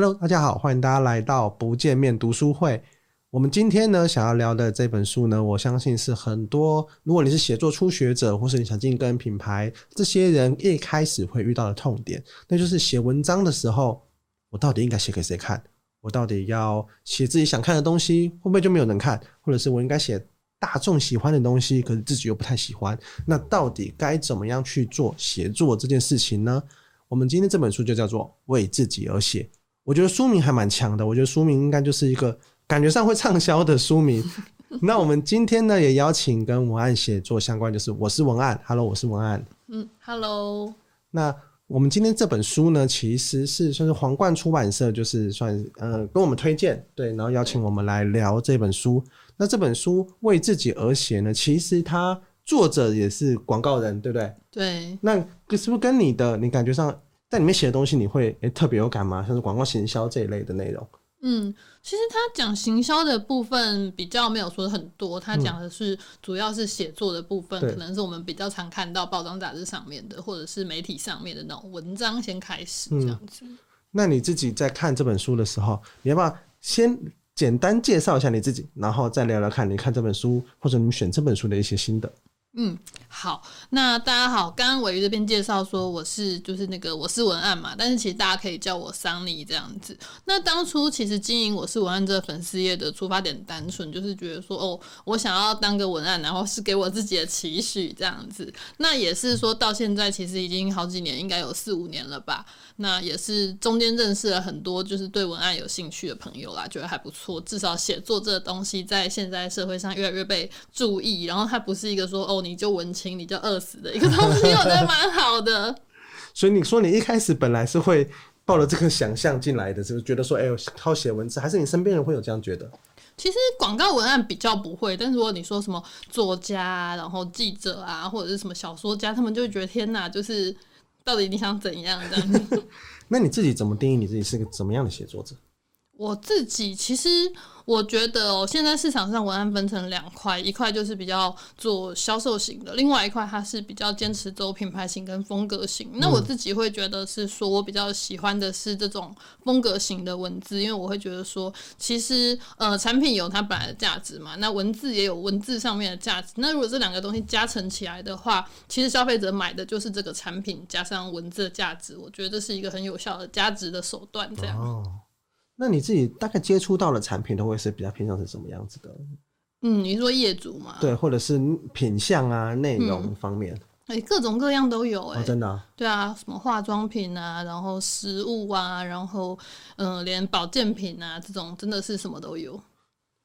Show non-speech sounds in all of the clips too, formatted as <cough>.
Hello，大家好，欢迎大家来到不见面读书会。我们今天呢，想要聊的这本书呢，我相信是很多如果你是写作初学者，或是你想进个人品牌，这些人一开始会遇到的痛点，那就是写文章的时候，我到底应该写给谁看？我到底要写自己想看的东西，会不会就没有人看？或者是我应该写大众喜欢的东西，可是自己又不太喜欢？那到底该怎么样去做写作这件事情呢？我们今天这本书就叫做《为自己而写》。我觉得书名还蛮强的，我觉得书名应该就是一个感觉上会畅销的书名。<laughs> 那我们今天呢，也邀请跟文案写作相关，就是我是文案，Hello，我是文案，嗯，Hello。那我们今天这本书呢，其实是算是皇冠出版社，就是算呃跟我们推荐，对，然后邀请我们来聊这本书。那这本书为自己而写呢，其实它作者也是广告人，对不对？对。那是不是跟你的你感觉上？在里面写的东西，你会诶、欸、特别有感吗？像是广告行销这一类的内容。嗯，其实他讲行销的部分比较没有说很多，他讲的是主要是写作的部分，嗯，可能是我们比较常看到报章杂志上面的，或者是媒体上面的那种文章先开始这样子。嗯，那你自己在看这本书的时候，你要不要先简单介绍一下你自己，然后再聊聊看你看这本书或者你们选这本书的一些心得？嗯，好，那大家好，刚刚玮瑜这边介绍说我是就是那个我是文案嘛，但是其实大家可以叫我桑尼这样子。那当初其实经营我是文案这个粉丝页的出发点单纯，就是觉得说哦，我想要当个文案，然后是给我自己的期许这样子。那也是说到现在其实已经好几年，应该有四五年了吧。那也是中间认识了很多就是对文案有兴趣的朋友啦，觉得还不错。至少写作这个东西在现在社会上越来越被注意，然后它不是一个说哦。就文青，你就饿死的一个东西，我觉得蛮好的。<laughs> 所以你说你一开始本来是会抱着这个想象进来的，就是觉得说，哎、欸，靠写文字，还是你身边人会有这样觉得？其实广告文案比较不会，但是如果你说什么作家，然后记者啊，或者是什么小说家，他们就会觉得天哪，就是到底你想怎样这样子？<laughs> 那你自己怎么定义你自己是个怎么样的写作者？我自己其实我觉得哦，现在市场上文案分成两块，一块就是比较做销售型的，另外一块它是比较坚持走品牌型跟风格型。那我自己会觉得是说，我比较喜欢的是这种风格型的文字，因为我会觉得说，其实呃产品有它本来的价值嘛，那文字也有文字上面的价值。那如果这两个东西加成起来的话，其实消费者买的就是这个产品加上文字的价值。我觉得这是一个很有效的加值的手段，这样。哦那你自己大概接触到的产品都会是比较偏向是什么样子的？嗯，你说业主嘛？对，或者是品相啊、内容方面，哎、各种各样都有哎、欸哦，真的、啊。对啊，什么化妆品啊，然后食物啊，然后嗯、呃，连保健品啊，这种真的是什么都有。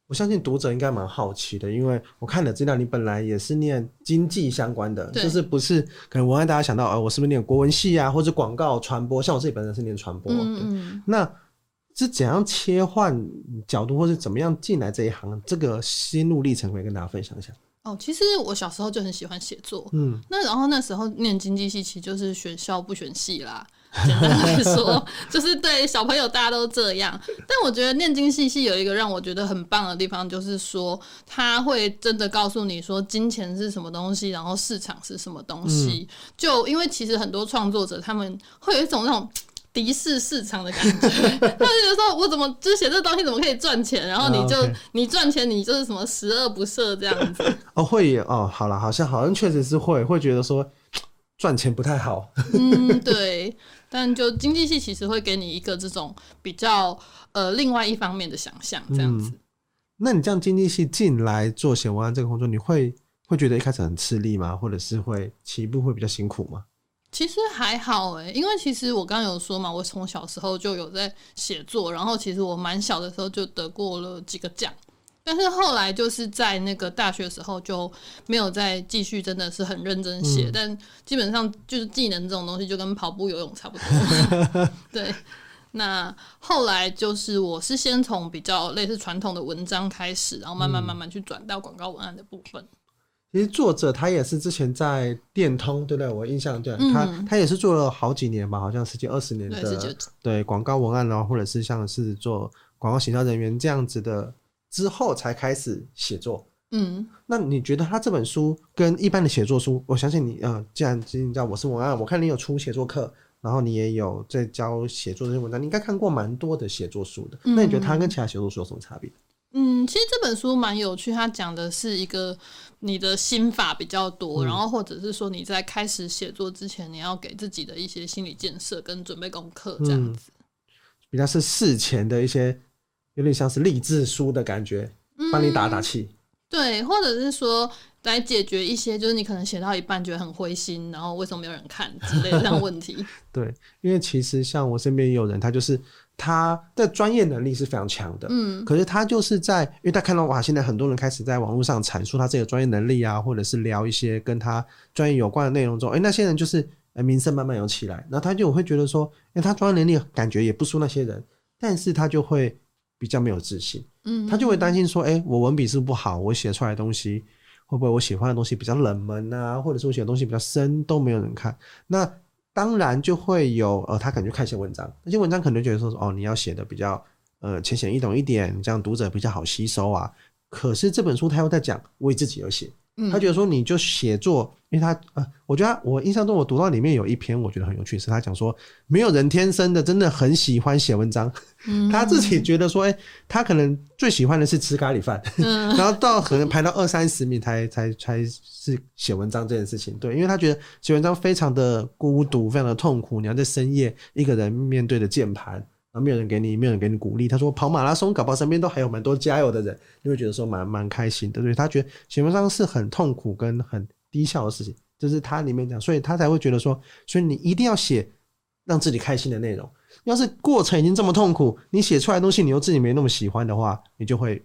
我相信读者应该蛮好奇的，因为我看了资料，你本来也是念经济相关的，就是不是可能文案大家想到，呃，我是不是念国文系啊，或者广告传播？像我自己本身是念传播，嗯嗯，那。是怎样切换角度，或是怎么样进来这一行？这个心路历程可以跟大家分享一下。哦，其实我小时候就很喜欢写作，嗯，那然后那时候念经济系，其实就是选校不选系啦。简单来说，<laughs> 就是对小朋友大家都这样。但我觉得念经济系有一个让我觉得很棒的地方，就是说他会真的告诉你说金钱是什么东西，然后市场是什么东西。嗯、就因为其实很多创作者他们会有一种那种。敌视市场的感觉，<laughs> 他就觉得说，我怎么就写这东西怎么可以赚钱？然后你就、oh. 你赚钱，你就是什么十恶不赦这样子。哦，会哦，好了，好像好像确实是会会觉得说赚钱不太好。嗯，对。但就经济系其实会给你一个这种比较呃另外一方面的想象这样子。嗯、那你这样经济系进来做写文案这个工作，你会会觉得一开始很吃力吗？或者是会起步会比较辛苦吗？其实还好诶，因为其实我刚刚有说嘛，我从小时候就有在写作，然后其实我蛮小的时候就得过了几个奖，但是后来就是在那个大学时候就没有再继续，真的是很认真写，嗯，但基本上就是技能这种东西就跟跑步、游泳差不多。<laughs> 对，那后来就是我是先从比较类似传统的文章开始，然后慢慢慢慢去转到广告文案的部分。其实作者他也是之前在电通，对不对？我印象对，嗯、他他也是做了好几年吧，好像十几二十年的对广告文案，然后或者是像是做广告行销人员这样子的，之后才开始写作。嗯，那你觉得他这本书跟一般的写作书，我相信你呃，既然你知道我是文案，我看你有出写作课，然后你也有在教写作这些文章，你应该看过蛮多的写作书的。嗯、那你觉得他跟其他写作书有什么差别？嗯，其实这本书蛮有趣，它讲的是一个你的心法比较多，嗯、然后或者是说你在开始写作之前，你要给自己的一些心理建设跟准备功课这样子。嗯、比较是事前的一些，有点像是励志书的感觉，帮你打打气。嗯对，或者是说来解决一些，就是你可能写到一半觉得很灰心，然后为什么没有人看之类的这样问题。<laughs> 对，因为其实像我身边也有人，他就是他的专业能力是非常强的，嗯，可是他就是在，因为他看到哇，现在很多人开始在网络上阐述他这个专业能力啊，或者是聊一些跟他专业有关的内容中，哎，那些人就是名声慢慢有起来，然后他就会觉得说，哎，他专业能力感觉也不输那些人，但是他就会。比较没有自信，嗯，他就会担心说，哎、欸，我文笔是不是不好，我写出来的东西会不会我喜欢的东西比较冷门啊，或者是我写的东西比较深都没有人看，那当然就会有呃，他可能就看一些文章，那些文章可能觉得说，哦，你要写的比较呃浅显易懂一点，这样读者比较好吸收啊。可是这本书他又在讲为自己而写。他觉得说你就写作，因为他呃，我觉得我印象中我读到里面有一篇我觉得很有趣，是他讲说没有人天生的真的很喜欢写文章，<laughs> 他自己觉得说，哎，他可能最喜欢的是吃咖喱饭，<laughs> 然后到可能排到二三十名才才才是写文章这件事情，对，因为他觉得写文章非常的孤独，非常的痛苦，你要在深夜一个人面对着键盘。然后没有人给你，没有人给你鼓励。他说跑马拉松，搞不好身边都还有蛮多加油的人，你会觉得说蛮蛮开心的。对，他觉得写文章是很痛苦跟很低效的事情，就是他里面讲，所以他才会觉得说，所以你一定要写让自己开心的内容。要是过程已经这么痛苦，你写出来的东西你又自己没那么喜欢的话，你就会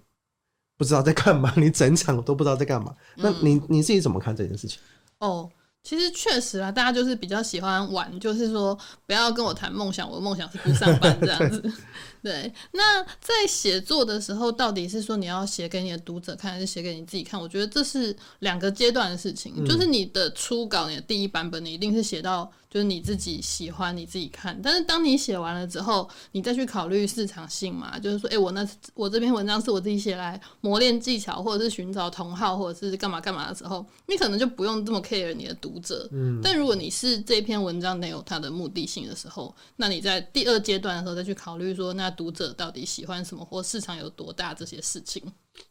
不知道在干嘛，你整场都不知道在干嘛。那你你自己怎么看这件事情？哦。其实确实啊，大家就是比较喜欢玩，就是说不要跟我谈梦想，我的梦想是不上班这样子。<laughs> 对，那在写作的时候，到底是说你要写给你的读者看，还是写给你自己看？我觉得这是两个阶段的事情。嗯、就是你的初稿，你的第一版本，你一定是写到就是你自己喜欢，你自己看。但是当你写完了之后，你再去考虑市场性嘛，就是说，哎，我那我这篇文章是我自己写来磨练技巧，或者是寻找同好，或者是干嘛干嘛的时候，你可能就不用这么 care 你的读者。嗯。但如果你是这篇文章没有它的目的性的时候，那你在第二阶段的时候再去考虑说，那读者到底喜欢什么，或市场有多大这些事情，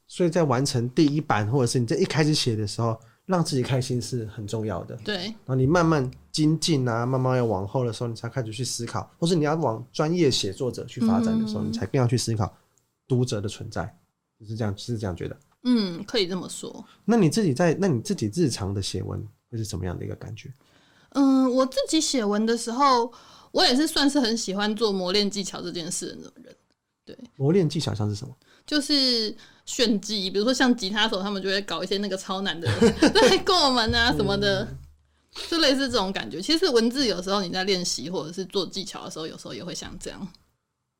所以在完成第一版，或者是你在一开始写的时候，让自己开心是很重要的。对，然后你慢慢精进啊，慢慢要往后的时候，你才开始去思考，或是你要往专业写作者去发展的时候，嗯、你才更要去思考读者的存在，就是这样，是这样觉得。嗯，可以这么说。那你自己在，那你自己日常的写文会是什么样的一个感觉？嗯，我自己写文的时候。我也是算是很喜欢做磨练技巧这件事的人，对。磨练技巧像是什么？就是炫技，比如说像吉他手，他们就会搞一些那个超难的 <laughs> 对过门啊什么的，嗯、就类似这种感觉。其实文字有时候你在练习或者是做技巧的时候，有时候也会像这样。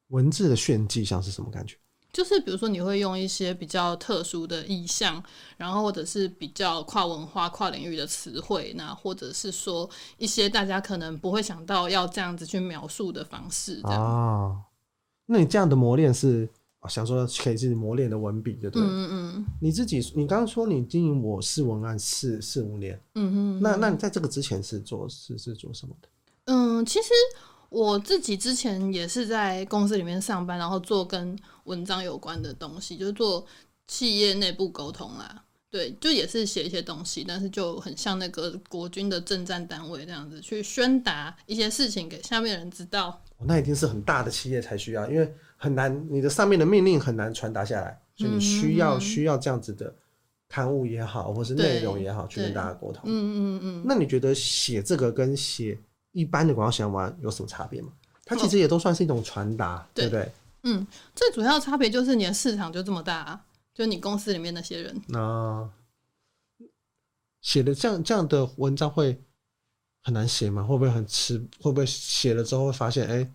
文字的炫技像是什么感觉？就是比如说，你会用一些比较特殊的意象，然后或者是比较跨文化、跨领域的词汇，那或者是说一些大家可能不会想到要这样子去描述的方式。哦，那你这样的磨练是想说可以自己磨练的文笔，对不对？嗯嗯。你自己，你刚刚说你经营我是文案四四五年，嗯嗯。那那你在这个之前是做是是做什么的？嗯，其实。我自己之前也是在公司里面上班，然后做跟文章有关的东西，就是做企业内部沟通啦。对，就也是写一些东西，但是就很像那个国军的政战单位这样子，去宣达一些事情给下面的人知道。那一定是很大的企业才需要，因为很难，你的上面的命令很难传达下来，所以你需要、嗯、需要这样子的刊物也好，或是内容也好，去跟大家沟通。嗯嗯嗯。那你觉得写这个跟写？一般的广告写完有什么差别吗？它其实也都算是一种传达，哦、对不对？嗯，最主要的差别就是你的市场就这么大，啊，就你公司里面那些人。那写的这样这样的文章会很难写吗？会不会很吃？会不会写了之后会发现，哎、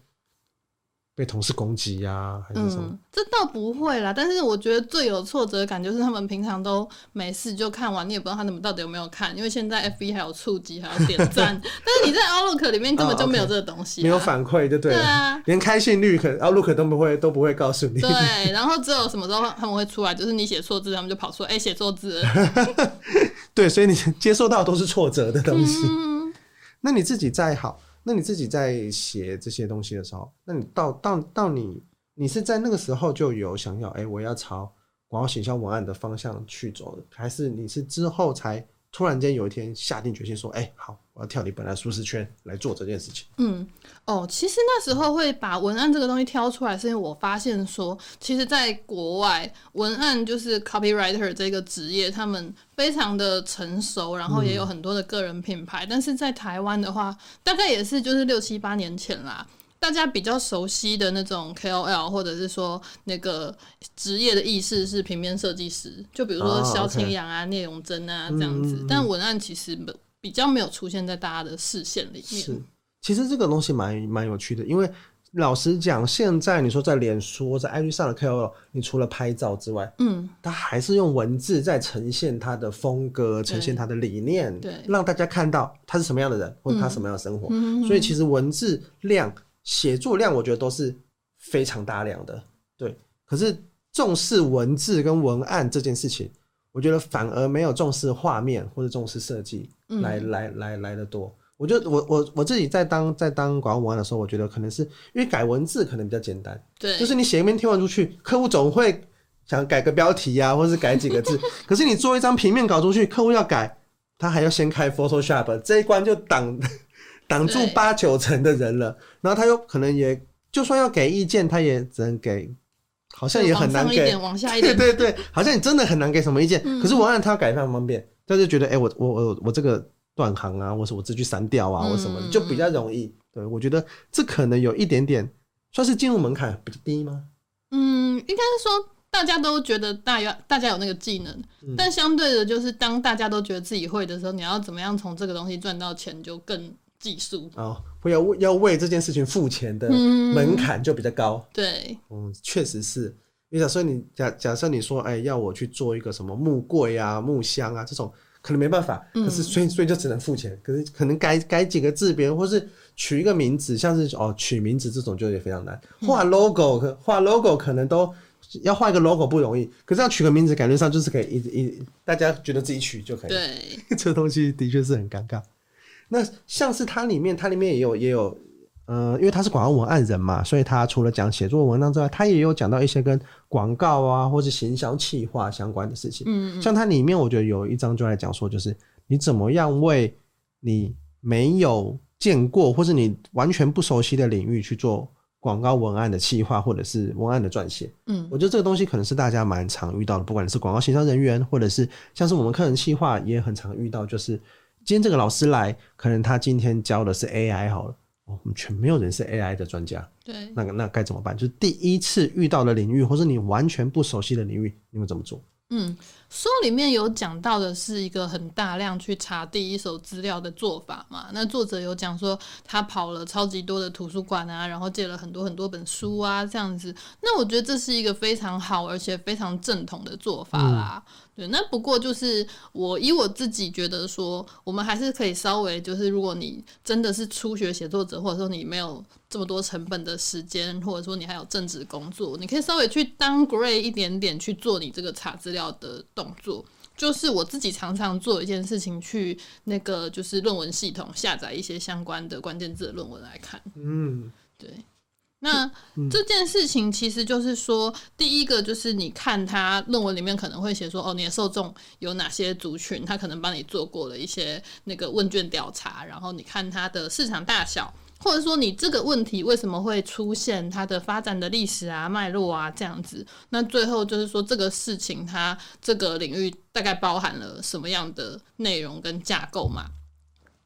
被同事攻击呀、啊，还是什么？嗯，这倒不会啦。但是我觉得最有挫折感就是他们平常都没事就看完，你也不知道他们到底有没有看，因为现在 FB 还有触及，还有点赞。<laughs> 但是你在 Outlook 里面根本就没有这个东西，啊，oh, okay. 没有反馈，就对了。对啊，连开信率可能 Outlook 都不会都不会告诉你。对，<laughs> 然后只有什么时候他们会出来，就是你写错字，他们就跑出来，哎，写错字。<laughs> 对，所以你接受到都是挫折的东西。嗯，那你自己再好。那你自己在写这些东西的时候，那你到到到你你是在那个时候就有想要哎、我要朝广告形象文案的方向去走的，还是你是之后才突然间有一天下定决心说，哎、欸，好，我要跳离本来舒适圈来做这件事情？嗯，哦，其实那时候会把文案这个东西挑出来，是因为我发现说，其实在国外文案就是 copywriter 这个职业，他们非常的成熟，然后也有很多的个人品牌，嗯、但是在台湾的话，大概也是就是六七八年前啦。大家比较熟悉的那种 KOL，或者是说那个职业的意识是平面设计师，就比如说萧清扬啊、聂荣臻啊这样子。但文案其实比较没有出现在大家的视线里面。是，其实这个东西蛮蛮有趣的，因为老实讲，现在你说在脸书、在 IG 上的 KOL，你除了拍照之外，嗯，他还是用文字在呈现他的风格，呈现他的理念，对，让大家看到他是什么样的人，或者他什么样的生活。所以其实文字量。写作量我觉得都是非常大量的，对。可是重视文字跟文案这件事情，我觉得反而没有重视画面或者重视设计来、嗯、来来来的多。我觉得我我我自己在当在当广告文案的时候，我觉得可能是因为改文字可能比较简单，对，就是你写一篇贴文出去，客户总会想改个标题呀、啊，<laughs> 或是改几个字。可是你做一张平面稿出去，客户要改，他还要先开 Photoshop 这一关就挡。挡住八九成的人了，然后他又可能也就算要给意见，他也只能给，好像也很难给。往一点，往下一 <laughs> 点。对对对，好像你真的很难给什么意见。嗯、可是文案他要改非常方便，他就觉得，哎、欸，我我我我这个断行啊，或是我这句删掉啊，或什么的，就比较容易。对，我觉得这可能有一点点算是进入门槛比较低吗？嗯，应该是说大家都觉得大家大家有那个技能，嗯、但相对的，就是当大家都觉得自己会的时候，你要怎么样从这个东西赚到钱就更。技术哦，不要为要为这件事情付钱的门槛就比较高。嗯、对，嗯，确实是。因为假设你假假设你说，哎，要我去做一个什么木柜啊、木箱啊这种，可能没办法。可是所以所以就只能付钱。可是可能改改几个字别人，或是取一个名字，像是哦取名字这种就也非常难。画 logo 画 logo 可能都要画一个 logo 不容易，可是要取个名字，感觉上就是可以一一大家觉得自己取就可以。对，<laughs> 这东西的确是很尴尬。那像是它里面，它里面也有也有，呃，因为他是广告文案人嘛，所以他除了讲写作文章之外，他也有讲到一些跟广告啊或者行销企划相关的事情。嗯，嗯，像它里面，我觉得有一章就来讲说，就是你怎么样为你没有见过或是你完全不熟悉的领域去做广告文案的企划或者是文案的撰写。嗯，我觉得这个东西可能是大家蛮常遇到的，不管是广告行销人员，或者是像是我们客人企划也很常遇到，就是。今天这个老师来，可能他今天教的是 AI 好了，我们全没有人是 AI 的专家，对，那个那该怎么办？就是第一次遇到的领域，或是你完全不熟悉的领域，你会怎么做？嗯，书里面有讲到的是一个很大量去查第一手资料的做法嘛。那作者有讲说他跑了超级多的图书馆啊，然后借了很多很多本书啊，这样子。那我觉得这是一个非常好而且非常正统的做法啦。嗯对，那不过就是我以我自己觉得说，我们还是可以稍微就是，如果你真的是初学写作者，或者说你没有这么多成本的时间，或者说你还有正职工作，你可以稍微去 downgrade 一点点去做你这个查资料的动作。就是我自己常常做一件事情，去那个就是论文系统下载一些相关的关键字的论文来看。嗯，对。那这件事情其实就是说，第一个就是你看他论文里面可能会写说，哦，你的受众有哪些族群，他可能帮你做过了一些那个问卷调查，然后你看他的市场大小，或者说你这个问题为什么会出现，它的发展的历史啊、脉络啊这样子。那最后就是说这个事情它这个领域大概包含了什么样的内容跟架构嘛？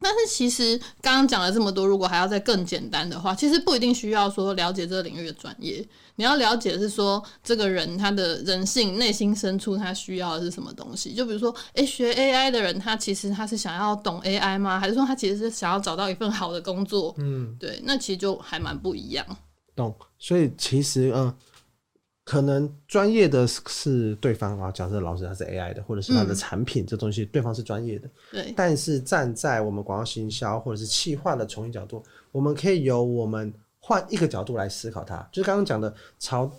但是其实刚刚讲了这么多，如果还要再更简单的话，其实不一定需要说了解这个领域的专业。你要了解的是说，这个人他的人性、内心深处他需要的是什么东西。就比如说，诶，学 AI 的人，他其实他是想要懂 AI 吗？还是说他其实是想要找到一份好的工作？嗯，对，那其实就还蛮不一样。懂。所以其实，嗯。可能专业的是对方啊，假设老师他是 AI 的，或者是他的产品这东西，对方是专业的。对。但是站在我们广告行销或者是企划的从业角度，我们可以由我们换一个角度来思考它。就是刚刚讲的，查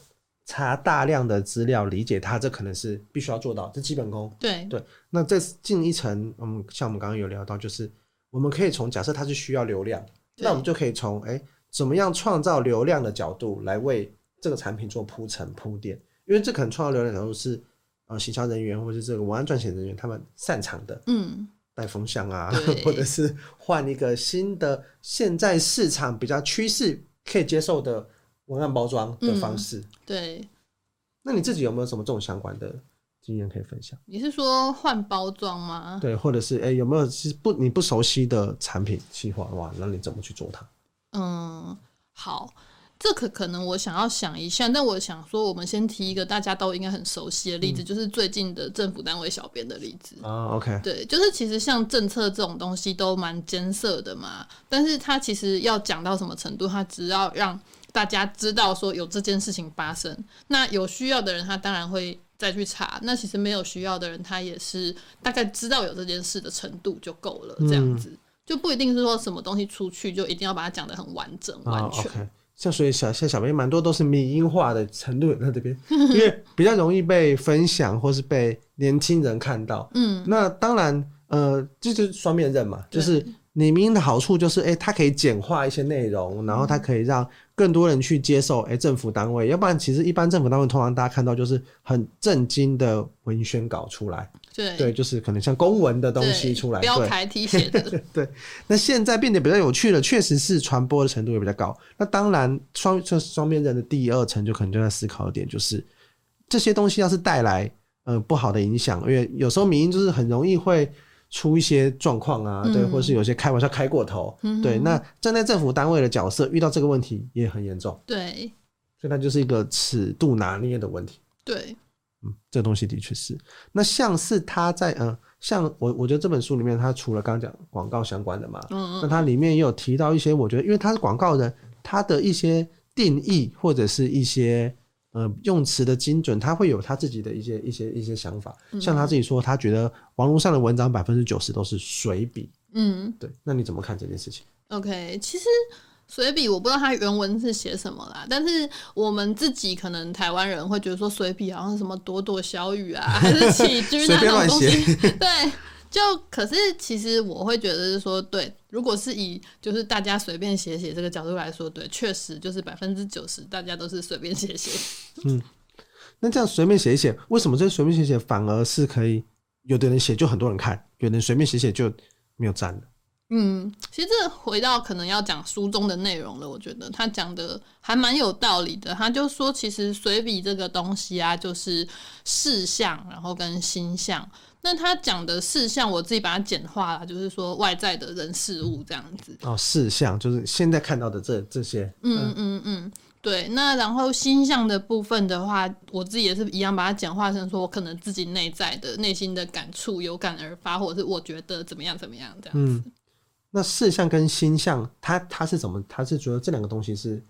查大量的资料，理解它，这可能是必须要做到，这基本功。对对。那再进一层，嗯，像我们刚刚有聊到，就是我们可以从假设它是需要流量，那我们就可以从哎、欸、怎么样创造流量的角度来为这个产品做铺陈铺垫，因为这可能创造流量的角度是呃行销人员或者是这个文案撰写人员他们擅长的，嗯，带风向啊，<laughs> 或者是换一个新的现在市场比较趋势可以接受的文案包装的方式，嗯，对。那你自己有没有什么这种相关的经验可以分享？你是说换包装吗？对，或者是哎、欸，有没有是不你不熟悉的产品计划哇？那你怎么去做它？嗯，好，这可可能我想要想一下，但我想说，我们先提一个大家都应该很熟悉的例子，嗯、就是最近的政府单位小编的例子啊。OK，对，就是其实像政策这种东西都蛮艰涩的嘛，但是他其实要讲到什么程度，他只要让。大家知道说有这件事情发生，那有需要的人他当然会再去查。那其实没有需要的人，他也是大概知道有这件事的程度就够了。这样子、嗯、就不一定是说什么东西出去就一定要把它讲得很完整、哦、完全。Okay. 像所以小像小编蛮多都是迷音化的程度在这边，因为比较容易被分享或是被年轻人看到。嗯，那当然呃，这就是双面刃嘛，就是。你明的好处就是，哎、欸，它可以简化一些内容，然后它可以让更多人去接受。哎、欸，政府单位，要不然其实一般政府单位通常大家看到就是很震惊的文宣稿出来，对，对，就是可能像公文的东西出来，标楷体写的。<laughs> 对，那现在变得比较有趣了，确实是传播的程度也比较高。那当然，双这双面人的第二层就可能就在思考一点，就是这些东西要是带来呃不好的影响，因为有时候民音就是很容易会。出一些状况啊，对，或是有些开玩笑开过头，嗯、对，那站在政府单位的角色遇到这个问题也很严重，对，所以它就是一个尺度拿捏的问题，对，嗯，这东西的确是。那像是他在嗯，像我我觉得这本书里面，他除了刚刚讲广告相关的嘛，嗯嗯，那他里面也有提到一些，我觉得因为他是广告人，他的一些定义或者是一些。呃，用词的精准，他会有他自己的一些一些一些想法。像他自己说，他觉得网络上的文章百分之九十都是随笔。嗯，对。那你怎么看这件事情？OK，其实随笔我不知道它原文是写什么啦，但是我们自己可能台湾人会觉得说随笔好像什么朵朵小雨啊，<laughs> 还是起居那种东西。对。就可是，其实我会觉得是说，对，如果是以就是大家随便写写这个角度来说，对，确实就是百分之九十大家都是随便写写。嗯，那这样随便写一写，为什么这随便写写反而是可以？有的人写就很多人看，有的人随便写写就没有赞的。嗯，其实这回到可能要讲书中的内容了，我觉得他讲的还蛮有道理的。他就说，其实随笔这个东西啊，就是事项，然后跟心象。那他讲的事项，我自己把它简化了，就是说外在的人事物这样子。哦，事项就是现在看到的这这些。嗯嗯嗯，对。那然后心象的部分的话，我自己也是一样把它简化成说，我可能自己内在的内心的感触有感而发，或者是我觉得怎么样怎么样这样子。嗯。那事项跟心象，它它是怎么？它是觉得这两个东西是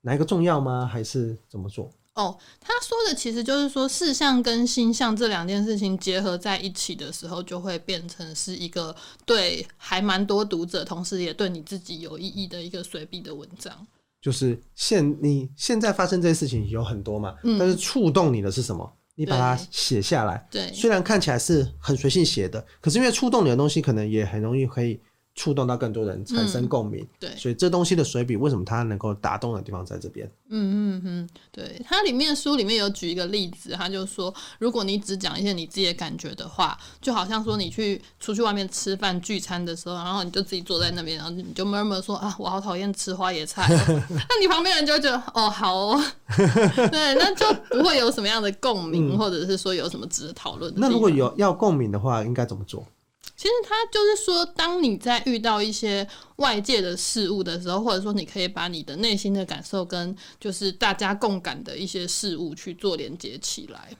哪一个重要吗？还是怎么做？哦，他说的其实就是说，事项跟心象这两件事情结合在一起的时候，就会变成是一个对还蛮多读者，同时也对你自己有意义的一个随笔的文章。就是现你现在发生这些事情有很多嘛，嗯，但是触动你的是什么？你把它写下来。对，虽然看起来是很随性写的，可是因为触动你的东西，可能也很容易可以。触动到更多人，产生共鸣，嗯，对，所以这东西的水笔为什么它能够打动的地方在这边？嗯嗯嗯，对，它里面书里面有举一个例子，他就说，如果你只讲一些你自己的感觉的话，就好像说你去出去外面吃饭聚餐的时候，然后你就自己坐在那边，然后你就默默说啊，我好讨厌吃花椰菜，哦，<laughs> 那你旁边人就觉得哦好哦，对，那就不会有什么样的共鸣，嗯，或者是说有什么值得讨论。那如果有要共鸣的话，应该怎么做？其实他就是说，当你在遇到一些外界的事物的时候，或者说你可以把你的内心的感受跟就是大家共感的一些事物去做连接起来，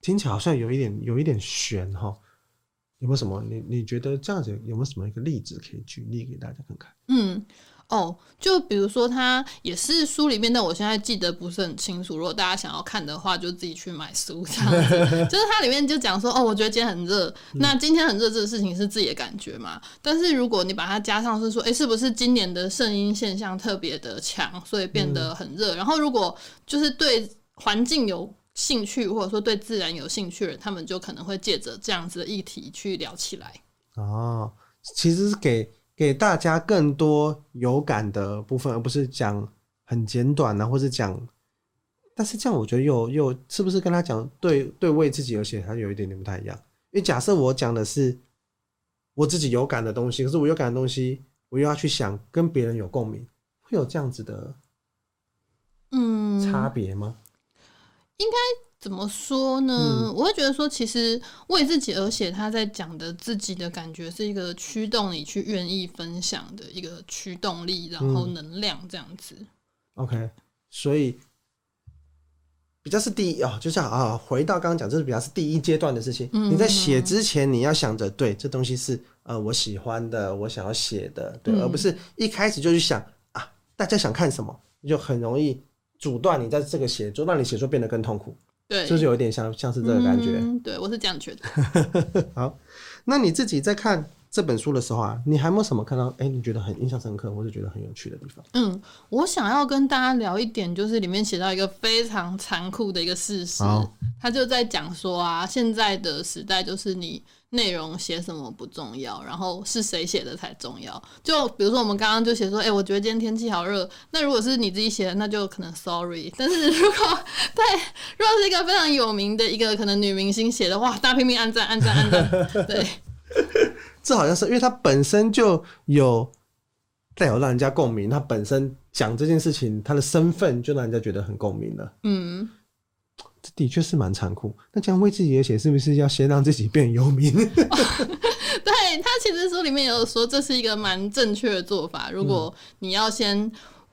听起来好像有一点有一点悬哈。有没有什么？你你觉得这样子有没有什么一个例子可以举例给大家看看？嗯。哦，oh, 就比如说，它也是书里面，但我现在记得不是很清楚。如果大家想要看的话，就自己去买书这样子。<laughs> 就是它里面就讲说，哦，我觉得今天很热，那今天很热这个事情是自己的感觉嘛。但是如果你把它加上是说，诶，是不是今年的圣婴现象特别的强，所以变得很热？然后如果就是对环境有兴趣，或者说对自然有兴趣的人，他们就可能会借着这样子的议题去聊起来。哦，其实是给。给大家更多有感的部分，而不是讲很简短啊，或是讲。但是这样我觉得又又是不是跟他讲对对为自己而写，他有一点点不太一样。因为假设我讲的是我自己有感的东西，可是我有感的东西，我又要去想跟别人有共鸣，会有这样子的嗯差别吗？应该怎么说呢？嗯、我会觉得说，其实为自己而写，他在讲的自己的感觉是一个驱动你去愿意分享的一个驱动力，然后能量这样子。嗯、OK，所以。比较是第一啊，就像啊，回到刚刚讲，这是比较是第一阶段的事情。嗯、你在写之前，你要想着，对，这东西是呃我喜欢的，我想要写的，对，嗯、而不是一开始就去想啊，大家想看什么，你就很容易阻断你在这个写作，让你写作变得更痛苦。对，就是有一点像像是这个感觉。嗯、对，我是这样觉得。<laughs> 好，那你自己在看这本书的时候啊，你还没有什么看到？哎、欸，你觉得很印象深刻，或者觉得很有趣的地方？嗯，我想要跟大家聊一点，就是里面写到一个非常残酷的一个事实，他就在讲说啊，现在的时代就是你内容写什么不重要，然后是谁写的才重要。就比如说我们刚刚就写说，哎、欸，我觉得今天天气好热，那如果是你自己写的，那就可能 sorry。<laughs> 但是如果对，如果是一个非常有名的一个可能女明星写的话，大家拼命按赞按赞按赞，对。这好像是因为他本身就有带有让人家共鸣，他本身讲这件事情，他的身份就让人家觉得很共鸣了。嗯，这的确是蛮残酷。那这样为自己而写，是不是要先让自己变有名？哦、<laughs> 对，他其实书里面有说，这是一个蛮正确的做法。如果你要先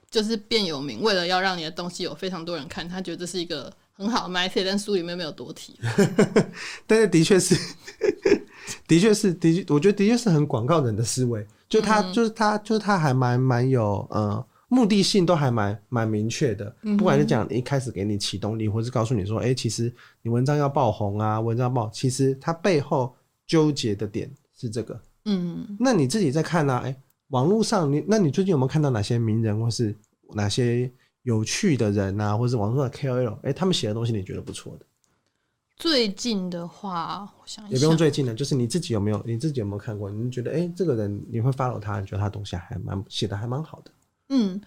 就是变有名，为了要让你的东西有非常多人看，他觉得这是一个很好的 mindset，但书里面没有多提。<laughs> 但是的确是。<laughs> 的确是，的确，我觉得的确是很广告人的思维。就他，嗯、就是他，就是他还蛮蛮有呃目的性，都还蛮蛮明确的。不管是讲一开始给你启动力，或是告诉你说，哎、欸，其实你文章要爆红啊，文章爆，其实它背后纠结的点是这个。嗯，那你自己在看呢、啊？哎、欸，网络上你，那你最近有没有看到哪些名人，或是哪些有趣的人啊，或是网络的 KOL？哎、欸，他们写的东西你觉得不错的？最近的话，我想，想也不用最近的，就是你自己有没有你自己有没有看过？你觉得哎、欸，这个人你会 follow 他，你觉得他东西还蛮写的还蛮好的。嗯，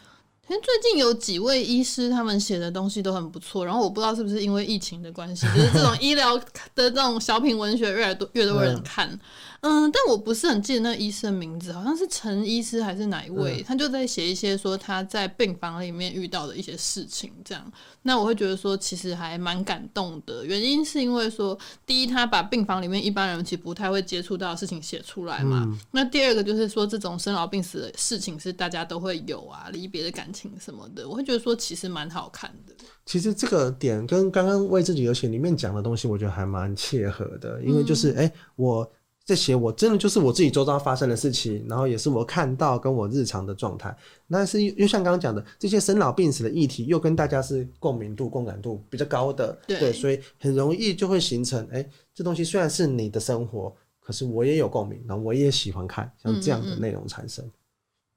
其实最近有几位医师他们写的东西都很不错。然后我不知道是不是因为疫情的关系，<laughs> 就是这种医疗的这种小品文学越来越多越多人看。嗯嗯，但我不是很记得那医生的名字，好像是陈医师还是哪一位？嗯、他就在写一些说他在病房里面遇到的一些事情，这样。那我会觉得说，其实还蛮感动的。原因是因为说，第一，他把病房里面一般人其实不太会接触到的事情写出来嘛。嗯、那第二个就是说，这种生老病死的事情是大家都会有啊，离别的感情什么的，我会觉得说，其实蛮好看的。其实这个点跟刚刚为自己而写里面讲的东西，我觉得还蛮切合的，因为就是哎、嗯欸，我。这些我真的就是我自己周遭发生的事情，然后也是我看到跟我日常的状态。但是又像刚刚讲的这些生老病死的议题，又跟大家是共鸣度、共感度比较高的，对，对，所以很容易就会形成，哎，这东西虽然是你的生活，可是我也有共鸣，然后我也喜欢看像这样的内容产生。嗯，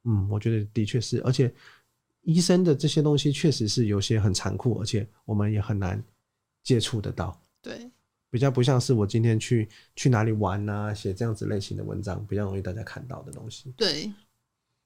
嗯，嗯，我觉得的确是，而且医生的这些东西确实是有些很残酷，而且我们也很难接触得到。对。比较不像是我今天去去哪里玩啊，写这样子类型的文章，比较容易大家看到的东西。对，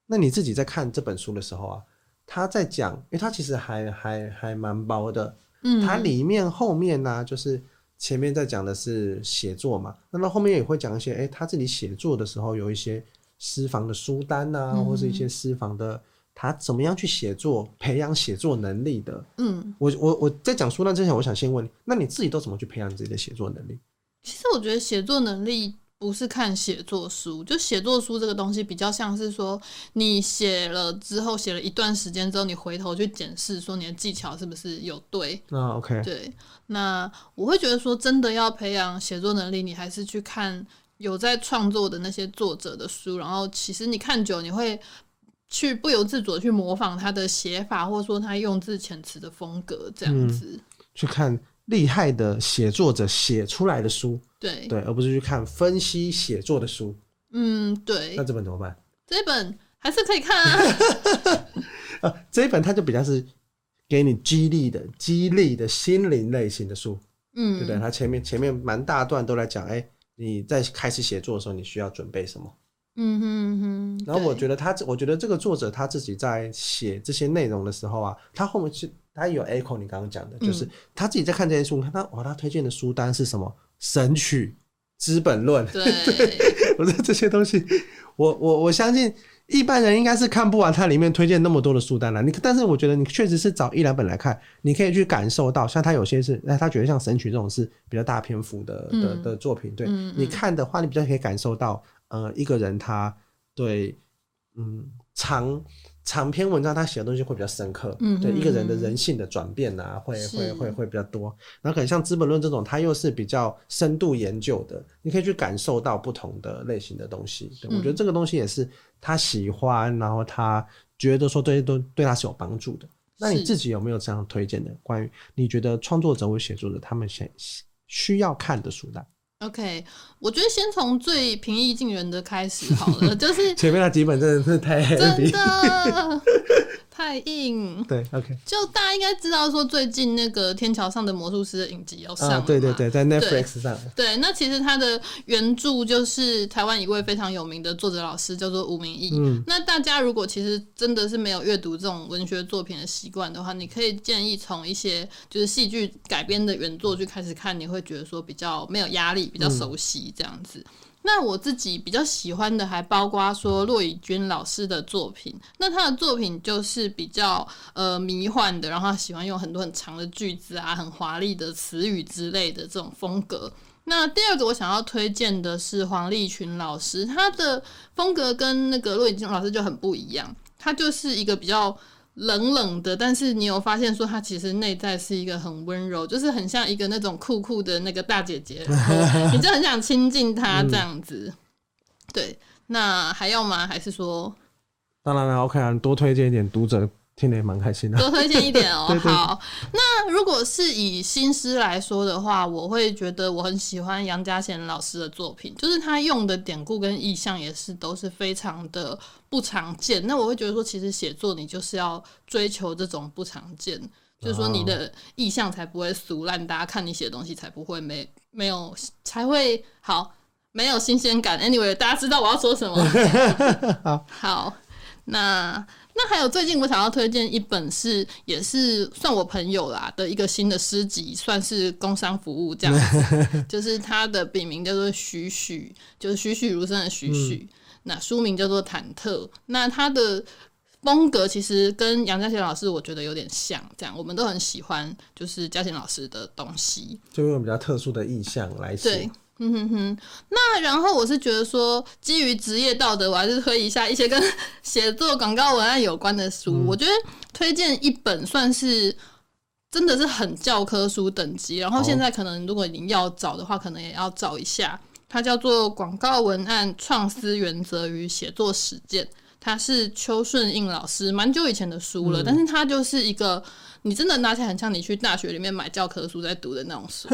那你自己在看这本书的时候啊，他在讲，因为他其实还还还蛮薄的，嗯，它里面后面呢、啊，就是前面在讲的是写作嘛，那么后面也会讲一些，哎、欸，他自己写作的时候有一些私房的书单啊，嗯、或是一些私房的。他怎么样去写作，培养写作能力的？嗯，我我我在讲书单之前，我想先问你，那你自己都怎么去培养自己的写作能力？其实我觉得写作能力不是看写作书，就写作书这个东西比较像是说，你写了之后，写了一段时间之后，你回头去检视，说你的技巧是不是有对？啊，OK，对。那我会觉得说，真的要培养写作能力，你还是去看有在创作的那些作者的书，然后其实你看久，你会。去不由自主的去模仿他的写法，或者说他用字遣词的风格，这样子、嗯、去看厉害的写作者写出来的书，对对，而不是去看分析写作的书。嗯，对。那这本怎么办？这本还是可以看啊。<laughs> 啊，这一本它就比较是给你激励的、激励的心灵类型的书。嗯，对不对？它前面前面蛮大段都来讲，哎，你在开始写作的时候，你需要准备什么？嗯哼哼。然后我觉得他，我觉得这个作者他自己在写这些内容的时候啊，他后面是他有 echo 你刚刚讲的，就是、嗯、他自己在看这些书，看他哇，他推荐的书单是什么？《神曲》《资本论》。对，<laughs> 我觉得这些东西，我我我相信。一般人应该是看不完它里面推荐那么多的书单了，你但是我觉得你确实是找一两本来看，你可以去感受到，像他有些是，哎，他觉得像《神曲》这种是比较大篇幅的、嗯、的的作品，对、嗯、你看的话，你比较可以感受到，呃，一个人他对，嗯，长。长篇文章他写的东西会比较深刻，嗯，对一个人的人性的转变啊，会会会会比较多。然后可能像《资本论》这种，它又是比较深度研究的，你可以去感受到不同的类型的东西。对，我觉得这个东西也是他喜欢，然后他觉得说这些都对他是有帮助的。那你自己有没有这样推荐的？关于你觉得创作者或写作者他们想需要看的书单？OK，我觉得先从最平易近人的开始好了，<laughs> 就是前面那几本真的是太真的。太硬，对，OK，就大家应该知道说，最近那个天桥上的魔术师的影集要上了，啊，对对对，在 Netflix 上。对，那其实它的原著就是台湾一位非常有名的作者老师，叫做吴明义。嗯，那大家如果其实真的是没有阅读这种文学作品的习惯的话，你可以建议从一些就是戏剧改编的原作去开始看，你会觉得说比较没有压力，比较熟悉这样子。嗯那我自己比较喜欢的还包括说骆以军老师的作品，那他的作品就是比较呃迷幻的，然后他喜欢用很多很长的句子啊，很华丽的词语之类的这种风格。那第二个我想要推荐的是黄立群老师，他的风格跟那个骆以军老师就很不一样，他就是一个比较。冷冷的，但是你有发现说她其实内在是一个很温柔，就是很像一个那种酷酷的那个大姐姐，<laughs> 你就很想亲近她这样子。嗯、对，那还要吗？还是说？当然了，OK 啊，多推荐一点读者。听得也蛮开心的，多推荐一点哦。<laughs> 好，那如果是以新诗来说的话，我会觉得我很喜欢杨家贤老师的作品，就是他用的典故跟意象也是都是非常的不常见。那我会觉得说，其实写作你就是要追求这种不常见，就是说你的意象才不会俗烂，大家看你写的东西才不会没没有才会好没有新鲜感。Anyway，大家知道我要说什么？<laughs> 好，好，那。那还有最近我想要推荐一本是也是算我朋友啦的一个新的诗集，算是工商服务这样子，<laughs> 就是他的笔名叫做栩栩，就是栩栩如生的栩栩。嗯、那书名叫做忐忑。那他的风格其实跟杨家贤老师我觉得有点像，这样我们都很喜欢，就是嘉贤老师的东西，就用比较特殊的意象来写。嗯哼哼，那然后我是觉得说，基于职业道德，我还是推一下一些跟 <laughs> 写作广告文案有关的书。嗯、我觉得推荐一本算是真的是很教科书等级。然后现在可能如果你要找的话，可能也要找一下。它叫做《广告文案创思原则与写作实践》，它是邱顺应老师蛮久以前的书了，嗯、但是它就是一个你真的拿起来很像你去大学里面买教科书在读的那种书。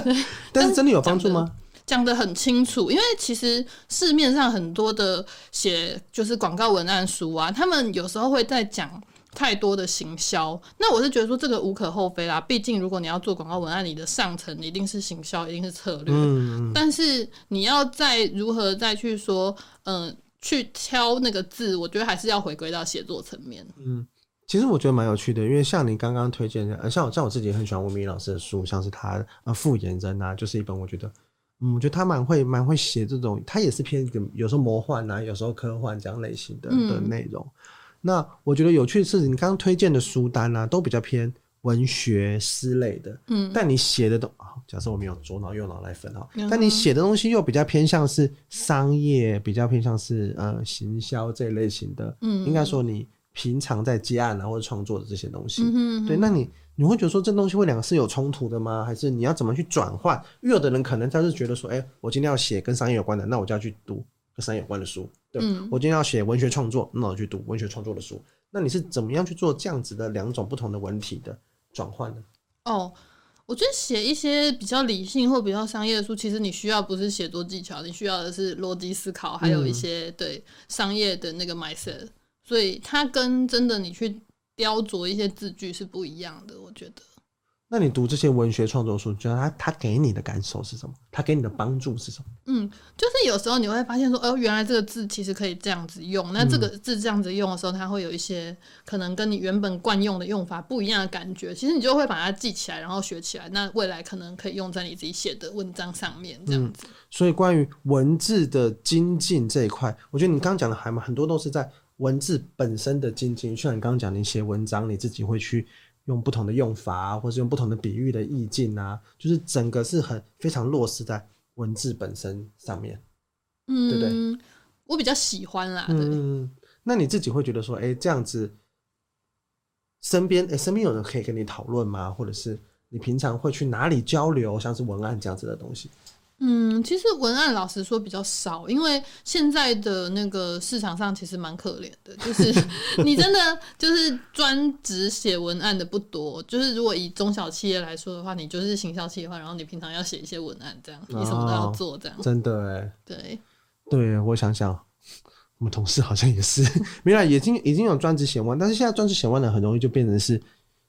<laughs> 但是真的有帮助吗？讲得很清楚，因为其实市面上很多的写就是广告文案书啊，他们有时候会在讲太多的行销。那我是觉得说这个无可厚非啦，毕竟如果你要做广告文案，你的上层一定是行销，一定是策略。嗯。但是你要再如何再去说，嗯、呃，去挑那个字，我觉得还是要回归到写作层面。嗯，其实我觉得蛮有趣的，因为像你刚刚推荐的，像我像我自己也很喜欢吴明老师的书，像是他呃复眼人啊，就是一本我觉得。嗯，我觉得他蛮会蛮会写这种，他也是偏有时候魔幻啊，有时候科幻这样类型的的内容。嗯、那我觉得有趣的是，你刚刚推荐的书单啊，都比较偏文学诗类的。嗯，但你写的都啊，假设我们用左脑右脑来分哈，嗯、但你写的东西又比较偏向是商业，比较偏向是呃行销这一类型的。嗯，应该说你平常在接案啊或者创作的这些东西。嗯哼哼，对，那你。你会觉得说这东西会两个是有冲突的吗？还是你要怎么去转换？因为有的人可能他是觉得说，哎、欸，我今天要写跟商业有关的，那我就要去读跟商业有关的书。对，嗯、我今天要写文学创作，那我去读文学创作的书。那你是怎么样去做这样子的两种不同的文体的转换呢？哦，我觉得写一些比较理性或比较商业的书，其实你需要不是写作技巧，你需要的是逻辑思考，还有一些对商业的那个 mindset。所以它跟真的你去。雕琢一些字句是不一样的，我觉得。那你读这些文学创作书，觉得他他给你的感受是什么？他给你的帮助是什么？嗯，就是有时候你会发现说，哦，原来这个字其实可以这样子用。那这个字这样子用的时候，它会有一些可能跟你原本惯用的用法不一样的感觉。其实你就会把它记起来，然后学起来。那未来可能可以用在你自己写的文章上面，这样子。嗯，所以关于文字的精进这一块，我觉得你刚刚讲的还蛮很多都是在文字本身的精进。像你刚刚讲，你写文章你自己会去。用不同的用法啊，或是用不同的比喻的意境啊，就是整个是很非常落实在文字本身上面，嗯，对不对？我比较喜欢啦，嗯，那你自己会觉得说，哎、欸，这样子，身边哎、欸，身边有人可以跟你讨论吗？或者是你平常会去哪里交流，像是文案这样子的东西？嗯，其实文案老实说比较少，因为现在的那个市场上其实蛮可怜的，就是 <laughs> 你真的就是专职写文案的不多。就是如果以中小企业来说的话，你就是行销企划，然后你平常要写一些文案，这样你什么都要做，这样、哦、真的哎，对对，我想想，我们同事好像也是，<laughs> 没有已经已经有专职写文案，但是现在专职写文案很容易就变成是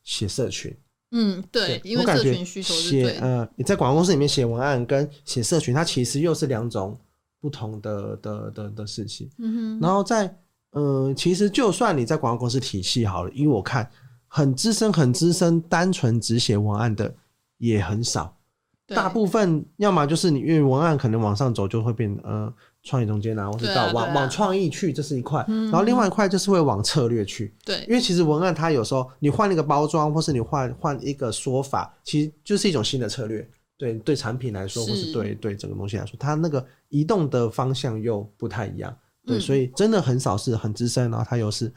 写社群。嗯，对，对因为社群需求写。呃，你在广告公司里面写文案跟写社群，它其实又是两种不同的的的的事情。嗯哼。然后在呃，其实就算你在广告公司体系好了，因为我看很资深、很资深，单纯只写文案的也很少。大部分要么就是你因为文案可能往上走就会变呃。创意中间啊，或是到往、啊啊、往创意去，这是一块、嗯。然后另外一块就是会往策略去。对，因为其实文案它有时候你换一个包装，或是你换换一个说法，其实就是一种新的策略。对，对产品来说，或是对对整个东西来说，它那个移动的方向又不太一样。对，嗯、所以真的很少是很资深，然后他又是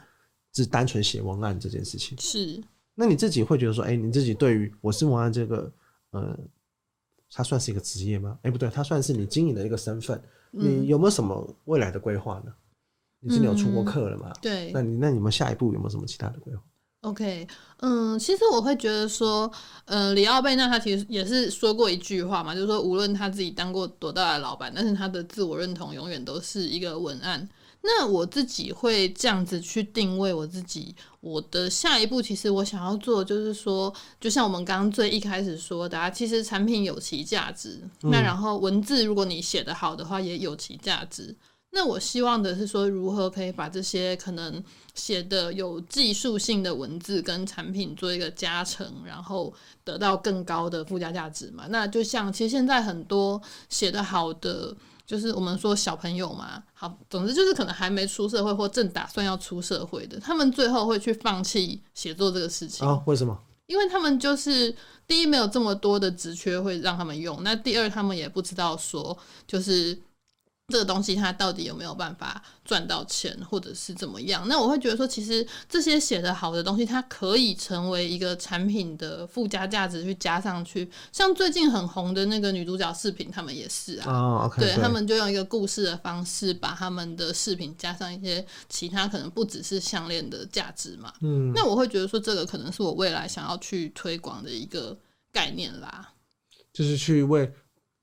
只单纯写文案这件事情。是。那你自己会觉得说，哎、欸，你自己对于我是文案这个，呃，它算是一个职业吗？哎、欸，不对，它算是你经营的一个身份。你有没有什么未来的规划呢？你是你有出过课了吗？嗯、对，那你那你们下一步有没有什么其他的规划？OK，嗯，其实我会觉得说，呃，里奥贝纳他其实也是说过一句话嘛，就是说无论他自己当过多大的老板，但是他的自我认同永远都是一个文案。那我自己会这样子去定位我自己，我的下一步其实我想要做，就是说，就像我们刚刚最一开始说的啊，其实产品有其价值，嗯，那然后文字如果你写得好的话，也有其价值。那我希望的是说，如何可以把这些可能写的有技术性的文字跟产品做一个加成，然后得到更高的附加价值嘛？那就像其实现在很多写的好的。就是我们说小朋友嘛，好，总之就是可能还没出社会或正打算要出社会的，他们最后会去放弃写作这个事情。哦，为什么？因为他们就是第一没有这么多的职缺会让他们用，那第二他们也不知道说就是。这个东西它到底有没有办法赚到钱，或者是怎么样？那我会觉得说，其实这些写的好的东西，它可以成为一个产品的附加价值去加上去。像最近很红的那个女主角饰品，他们也是啊。Oh, okay, 对，他们就用一个故事的方式，把他们的饰品加上一些其他可能不只是项链的价值嘛。嗯，那我会觉得说，这个可能是我未来想要去推广的一个概念啦。就是去为。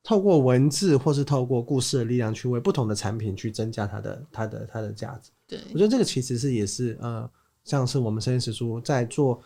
透过文字或是透过故事的力量，去为不同的产品去增加它的、它的、它的价值。对，我觉得这个其实是也是呃，像是我们生鲜时书在做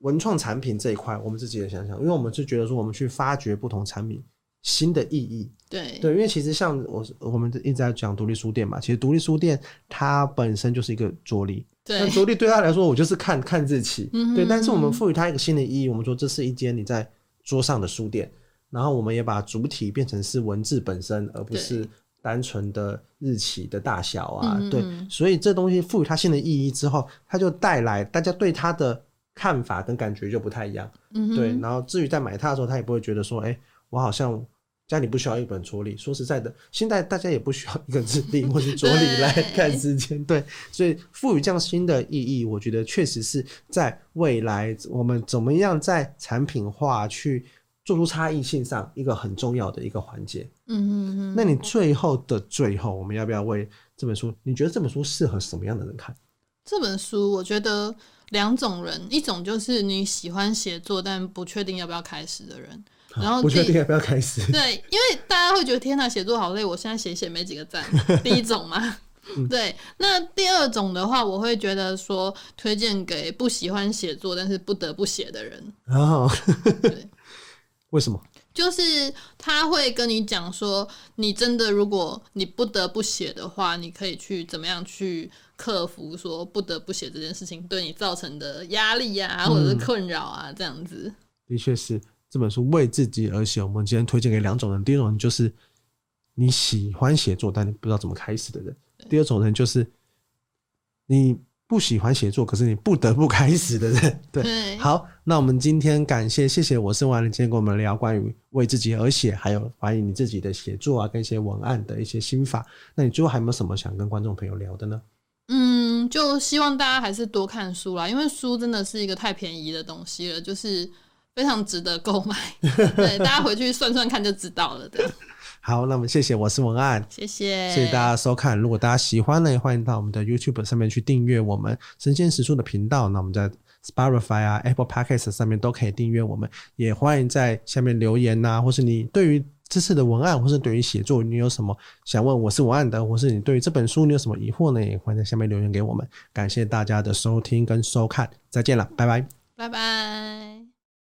文创产品这一块，我们自己也想想，因为我们是觉得说，我们去发掘不同产品新的意义。对对，因为其实像我我们一直在讲独立书店嘛，其实独立书店它本身就是一个着力。对，那着力对他来说，我就是看看日期。嗯。对，但是我们赋予它一个新的意义，我们说这是一间你在桌上的书店。然后我们也把主体变成是文字本身，而不是单纯的日期的大小啊。对，所以这东西赋予它新的意义之后，它就带来大家对它的看法跟感觉就不太一样。嗯对，然后至于在买它的时候，他也不会觉得说，哎，我好像家里不需要一本桌历。说实在的，现在大家也不需要一个日历或是桌历来看时间。对，所以赋予这样新的意义，我觉得确实是在未来我们怎么样在产品化去。做出差异性上一个很重要的一个环节。嗯嗯嗯。那你最后的最后，我们要不要为这本书？你觉得这本书适合什么样的人看？这本书我觉得两种人，一种就是你喜欢写作但不确定要不要开始的人，然后不确定要不要开始。对，因为大家会觉得天哪，写作好累，我现在写写没几个赞。<laughs> 第一种嘛。嗯、对，那第二种的话，我会觉得说推荐给不喜欢写作但是不得不写的人。哦，对，为什么？就是他会跟你讲说，你真的如果你不得不写的话，你可以去怎么样去克服说不得不写这件事情对你造成的压力啊，或者是困扰啊，这样子。的确是这本书为自己而写。我们今天推荐给两种人，第一种人就是你喜欢写作但你不知道怎么开始的人；第二种人就是你。不喜欢写作，可是你不得不开始的人，<laughs> 对。对好，那我们今天感谢，谢谢我是文案，今天跟我们聊关于为自己而写，还有关于你自己的写作啊，跟一些文案的一些心法。那你最后还有没有什么想跟观众朋友聊的呢？嗯，就希望大家还是多看书啦，因为书真的是一个太便宜的东西了，就是非常值得购买。<laughs> 对，大家回去算算看就知道了。对。好，那么谢谢，我是文案，谢谢，谢谢大家收看。如果大家喜欢呢，也欢迎到我们的 YouTube 上面去订阅我们神仙食书的频道。那我们在 Spotify 啊、Apple Podcast 上面都可以订阅我们。也欢迎在下面留言呐、啊，或是你对于这次的文案，或是对于写作，你有什么想问我是文案的，或是你对于这本书你有什么疑惑呢？也欢迎在下面留言给我们。感谢大家的收听跟收看，再见了，拜拜，拜拜。